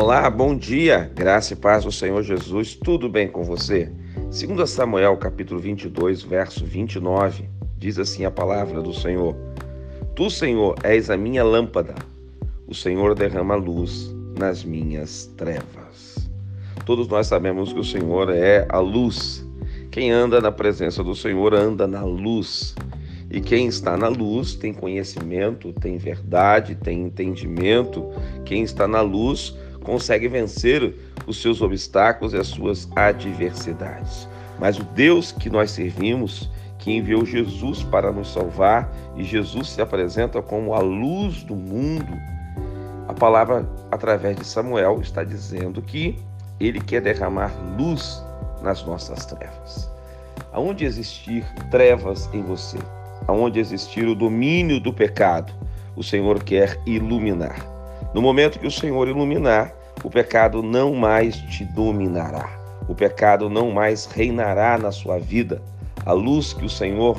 Olá, bom dia, graça e paz do Senhor Jesus, tudo bem com você? Segundo Samuel, capítulo 22, verso 29, diz assim a palavra do Senhor: Tu, Senhor, és a minha lâmpada, o Senhor derrama luz nas minhas trevas. Todos nós sabemos que o Senhor é a luz. Quem anda na presença do Senhor anda na luz. E quem está na luz tem conhecimento, tem verdade, tem entendimento. Quem está na luz consegue vencer os seus obstáculos e as suas adversidades. Mas o Deus que nós servimos, que enviou Jesus para nos salvar, e Jesus se apresenta como a luz do mundo. A palavra, através de Samuel, está dizendo que ele quer derramar luz nas nossas trevas. Aonde existir trevas em você, aonde existir o domínio do pecado, o Senhor quer iluminar. No momento que o Senhor iluminar, o pecado não mais te dominará. O pecado não mais reinará na sua vida. A luz que o Senhor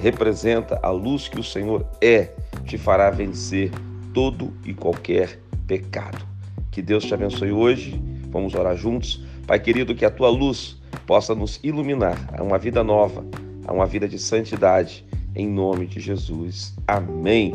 representa, a luz que o Senhor é, te fará vencer todo e qualquer pecado. Que Deus te abençoe hoje. Vamos orar juntos. Pai querido, que a tua luz possa nos iluminar a uma vida nova, a uma vida de santidade, em nome de Jesus. Amém.